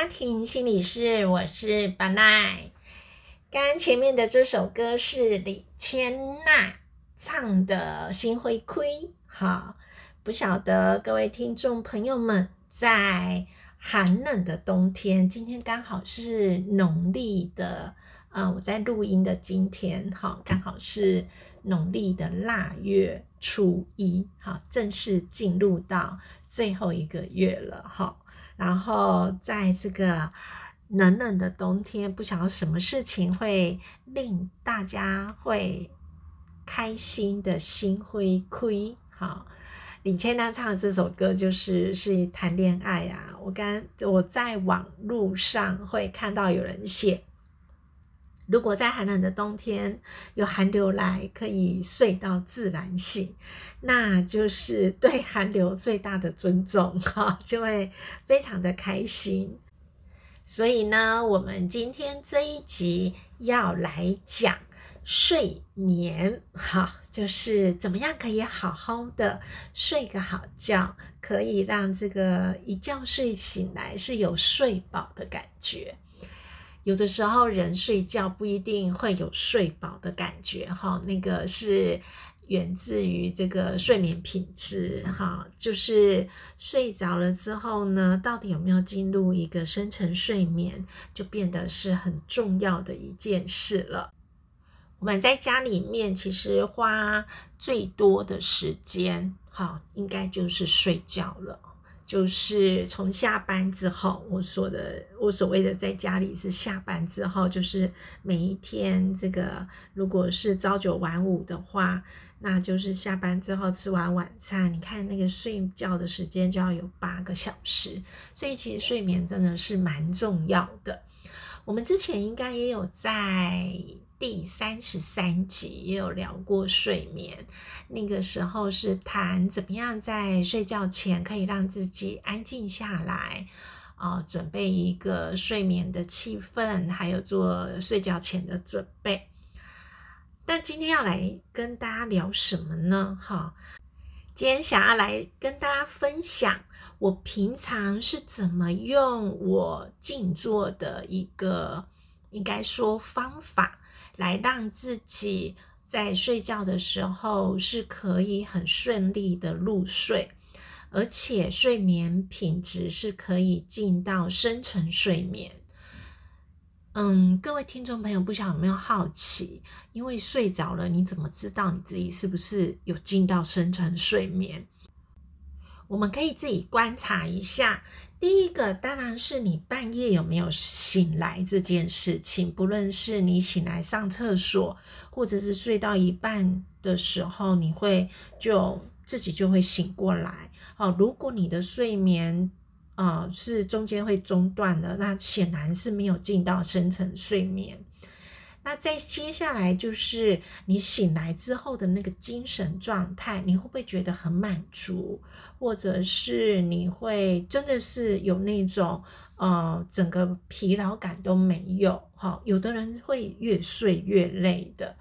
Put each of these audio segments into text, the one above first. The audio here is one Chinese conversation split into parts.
家庭心理师，我是巴奈。刚前面的这首歌是李千娜唱的《心会亏》，好，不晓得各位听众朋友们，在寒冷的冬天，今天刚好是农历的，啊，我在录音的今天，好，刚好是农历的腊月初一，好，正式进入到最后一个月了，哈，然后在这个。冷冷的冬天，不晓得什么事情会令大家会开心的心会亏。好，李千娜唱的这首歌就是是谈恋爱啊。我刚我在网络上会看到有人写，如果在寒冷的冬天有寒流来，可以睡到自然醒，那就是对寒流最大的尊重哈，就会非常的开心。所以呢，我们今天这一集要来讲睡眠，哈，就是怎么样可以好好的睡个好觉，可以让这个一觉睡醒来是有睡饱的感觉。有的时候人睡觉不一定会有睡饱的感觉，哈，那个是。源自于这个睡眠品质，哈，就是睡着了之后呢，到底有没有进入一个深层睡眠，就变得是很重要的一件事了。我们在家里面其实花最多的时间，哈，应该就是睡觉了。就是从下班之后，我说的，我所谓的在家里是下班之后，就是每一天这个，如果是朝九晚五的话。那就是下班之后吃完晚餐，你看那个睡觉的时间就要有八个小时，所以其实睡眠真的是蛮重要的。我们之前应该也有在第三十三集也有聊过睡眠，那个时候是谈怎么样在睡觉前可以让自己安静下来，啊，准备一个睡眠的气氛，还有做睡觉前的准备。但今天要来跟大家聊什么呢？哈，今天想要来跟大家分享我平常是怎么用我静坐的一个，应该说方法，来让自己在睡觉的时候是可以很顺利的入睡，而且睡眠品质是可以进到深层睡眠。嗯，各位听众朋友，不晓得有没有好奇？因为睡着了，你怎么知道你自己是不是有进到深层睡眠？我们可以自己观察一下。第一个当然是你半夜有没有醒来这件事情，不论是你醒来上厕所，或者是睡到一半的时候，你会就自己就会醒过来。哦，如果你的睡眠。啊，是中间会中断的，那显然是没有进到深层睡眠。那在接下来就是你醒来之后的那个精神状态，你会不会觉得很满足，或者是你会真的是有那种呃整个疲劳感都没有？哈，有的人会越睡越累的。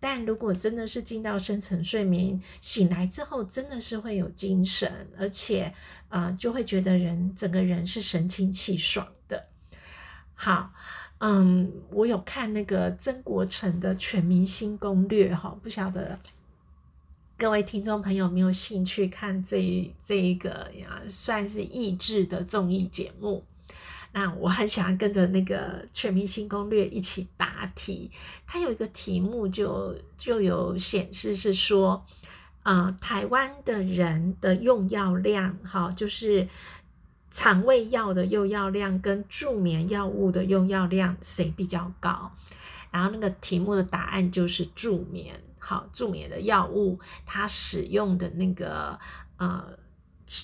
但如果真的是进到深层睡眠，醒来之后真的是会有精神，而且啊就会觉得人整个人是神清气爽的。好，嗯，我有看那个曾国成的《全明星攻略》哈，不晓得各位听众朋友有没有兴趣看这这一个呀，算是益智的综艺节目。那我很喜欢跟着那个《全明星攻略》一起答题。它有一个题目就就有显示是说，啊，台湾的人的用药量，哈，就是肠胃药的用药量跟助眠药物的用药量谁比较高？然后那个题目的答案就是助眠，好，助眠的药物它使用的那个呃。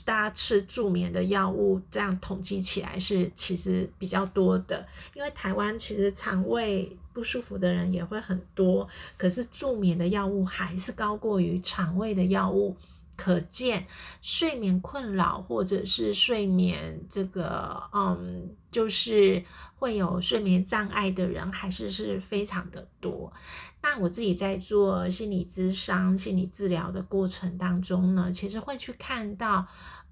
大家吃助眠的药物，这样统计起来是其实比较多的。因为台湾其实肠胃不舒服的人也会很多，可是助眠的药物还是高过于肠胃的药物。可见睡眠困扰或者是睡眠这个嗯，就是会有睡眠障碍的人，还是是非常的多。那我自己在做心理咨商、心理治疗的过程当中呢，其实会去看到，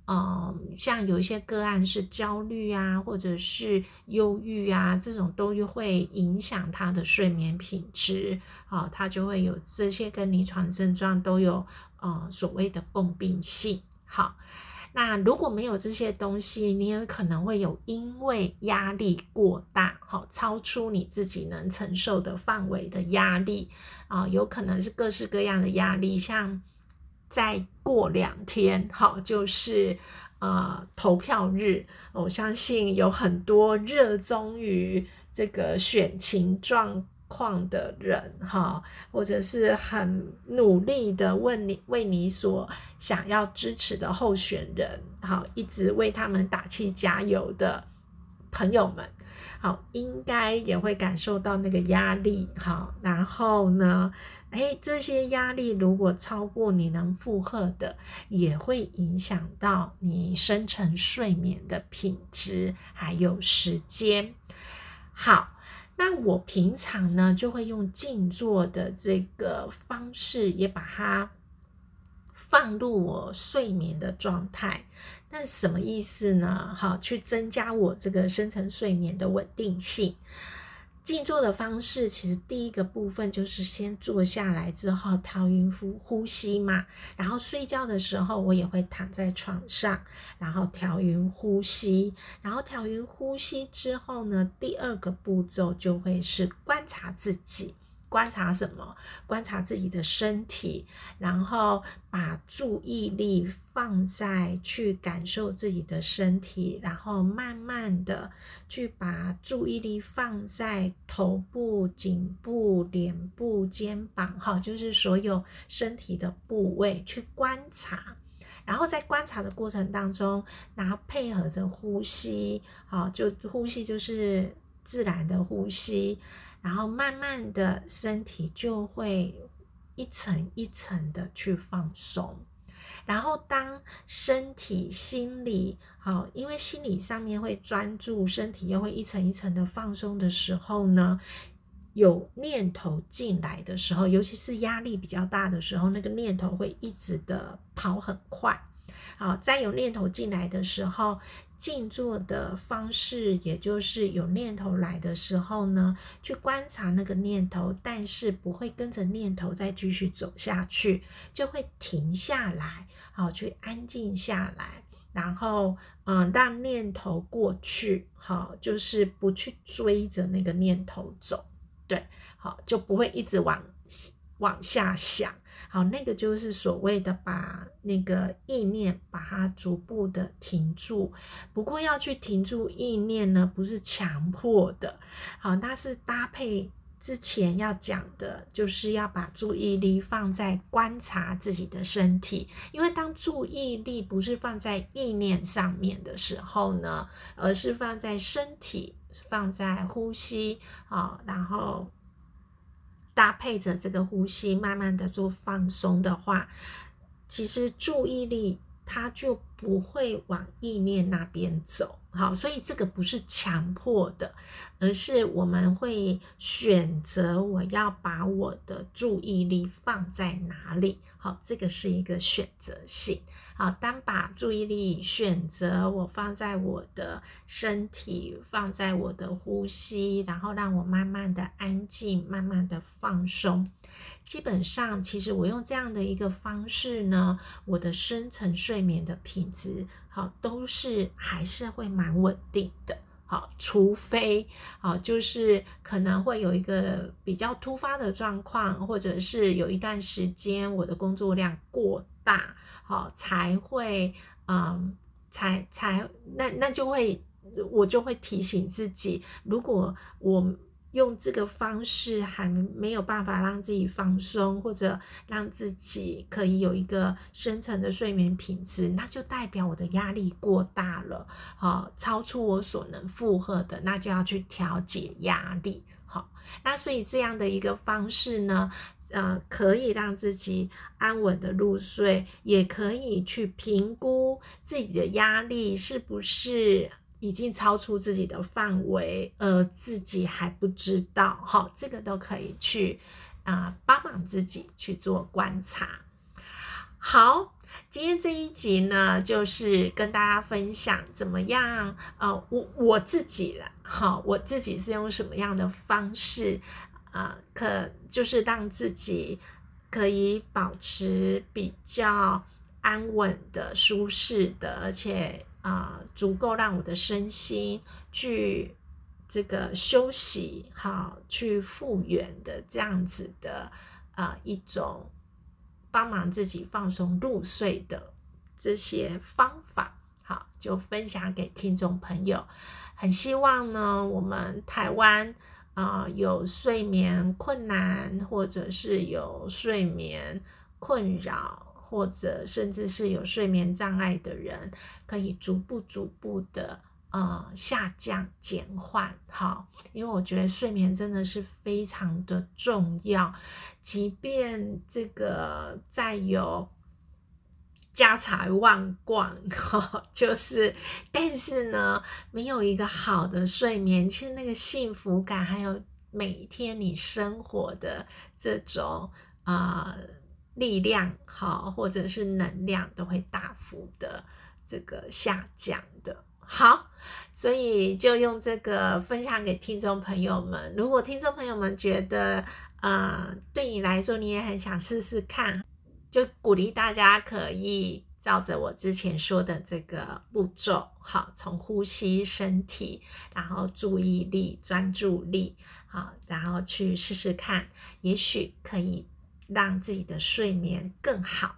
嗯，像有一些个案是焦虑啊，或者是忧郁啊，这种都会影响他的睡眠品质，啊，他就会有这些跟临床症状都有，呃，所谓的共病性。好，那如果没有这些东西，你也可能会有因为压力过大，好，超出你自己能承受的范围的压力，啊，有可能是各式各样的压力，像。再过两天，好，就是呃投票日。我相信有很多热衷于这个选情状况的人，哈，或者是很努力的问你为你所想要支持的候选人，好，一直为他们打气加油的朋友们，好，应该也会感受到那个压力，好，然后呢？哎，这些压力如果超过你能负荷的，也会影响到你深层睡眠的品质还有时间。好，那我平常呢就会用静坐的这个方式，也把它放入我睡眠的状态。那什么意思呢？好，去增加我这个深层睡眠的稳定性。静坐的方式，其实第一个部分就是先坐下来之后调匀呼呼吸嘛，然后睡觉的时候我也会躺在床上，然后调匀呼吸，然后调匀呼吸之后呢，第二个步骤就会是观察自己。观察什么？观察自己的身体，然后把注意力放在去感受自己的身体，然后慢慢的去把注意力放在头部、颈部、脸部、肩膀，哈，就是所有身体的部位去观察。然后在观察的过程当中，然后配合着呼吸，好，就呼吸就是自然的呼吸。然后慢慢的身体就会一层一层的去放松，然后当身体、心理好，因为心理上面会专注，身体又会一层一层的放松的时候呢，有念头进来的时候，尤其是压力比较大的时候，那个念头会一直的跑很快。好，在有念头进来的时候。静坐的方式，也就是有念头来的时候呢，去观察那个念头，但是不会跟着念头再继续走下去，就会停下来，好，去安静下来，然后嗯，让念头过去，好，就是不去追着那个念头走，对，好，就不会一直往往下想。好，那个就是所谓的把那个意念把它逐步的停住。不过要去停住意念呢，不是强迫的。好，那是搭配之前要讲的，就是要把注意力放在观察自己的身体。因为当注意力不是放在意念上面的时候呢，而是放在身体，放在呼吸啊，然后。搭配着这个呼吸，慢慢的做放松的话，其实注意力它就不会往意念那边走。好，所以这个不是强迫的，而是我们会选择我要把我的注意力放在哪里。好，这个是一个选择性。好，当把注意力选择我放在我的身体，放在我的呼吸，然后让我慢慢的安静，慢慢的放松。基本上，其实我用这样的一个方式呢，我的深层睡眠的品质，好，都是还是会蛮稳定的。好，除非好，就是可能会有一个比较突发的状况，或者是有一段时间我的工作量过大。好，才会，嗯，才才那那就会，我就会提醒自己，如果我用这个方式还没有办法让自己放松，或者让自己可以有一个深层的睡眠品质，那就代表我的压力过大了，好，超出我所能负荷的，那就要去调节压力，好，那所以这样的一个方式呢？呃，可以让自己安稳的入睡，也可以去评估自己的压力是不是已经超出自己的范围，呃，自己还不知道，哈，这个都可以去啊帮忙自己去做观察。好，今天这一集呢，就是跟大家分享怎么样，呃，我我自己了，好，我自己是用什么样的方式，啊，可就是让自己可以保持比较安稳的、舒适的，而且啊，足够让我的身心去这个休息，好，去复原的这样子的啊一种。帮忙自己放松入睡的这些方法，好，就分享给听众朋友。很希望呢，我们台湾啊有睡眠困难，或者是有睡眠困扰，或者甚至是有睡眠障碍的人，可以逐步逐步的。呃，下降减缓，好，因为我觉得睡眠真的是非常的重要，即便这个再有家财万贯，哈，就是，但是呢，没有一个好的睡眠，其实那个幸福感，还有每天你生活的这种啊力量，好，或者是能量，都会大幅的这个下降的。好，所以就用这个分享给听众朋友们。如果听众朋友们觉得，呃，对你来说你也很想试试看，就鼓励大家可以照着我之前说的这个步骤，好，从呼吸、身体，然后注意力、专注力，好，然后去试试看，也许可以让自己的睡眠更好。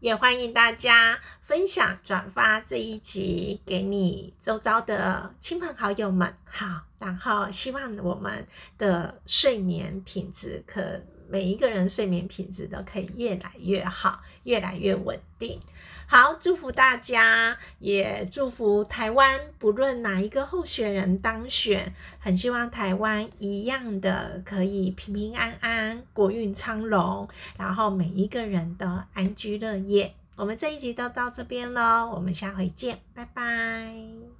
也欢迎大家分享、转发这一集给你周遭的亲朋好友们。好，然后希望我们的睡眠品质，可每一个人睡眠品质都可以越来越好，越来越稳定。好，祝福大家，也祝福台湾，不论哪一个候选人当选，很希望台湾一样的可以平平安安、国运昌隆，然后每一个人都安居乐业。我们这一集都到这边喽，我们下回见，拜拜。